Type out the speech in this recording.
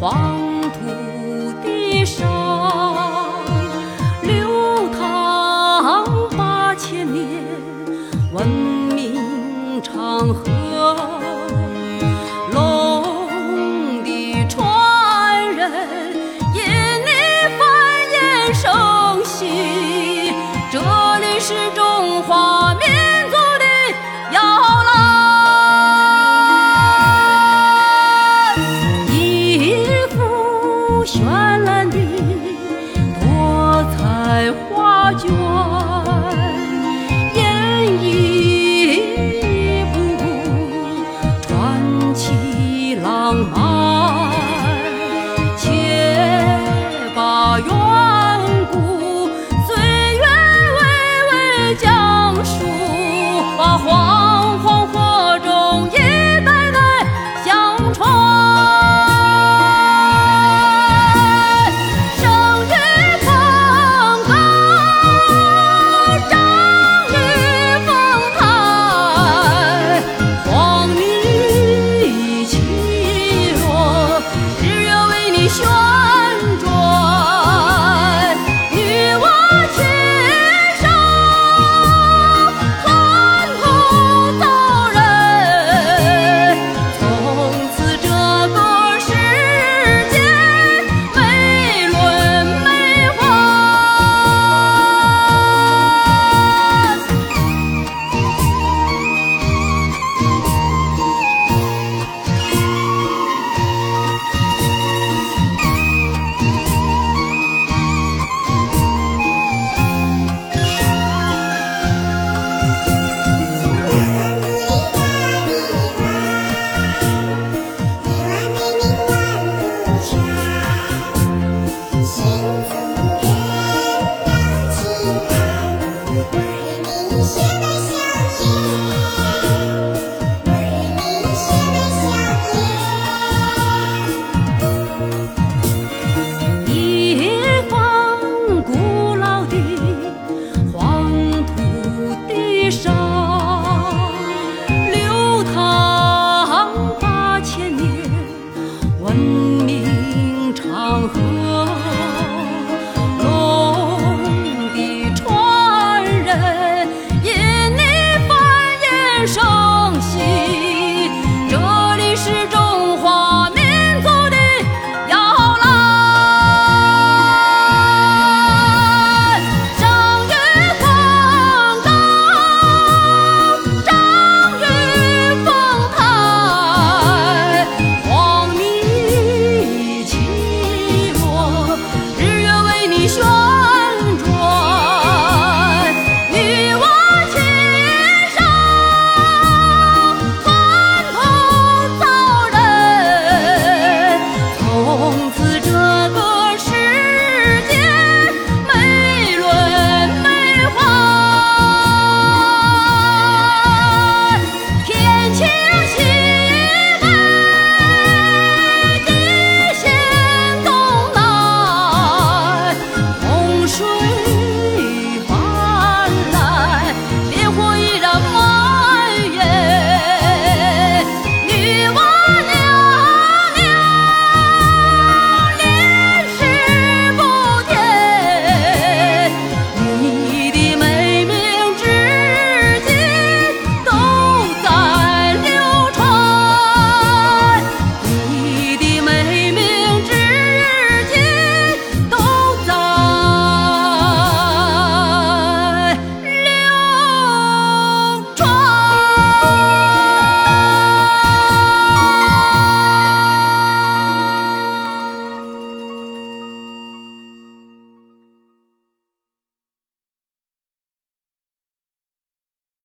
黄土地上流淌八千年文明长河龙的传人引你繁衍生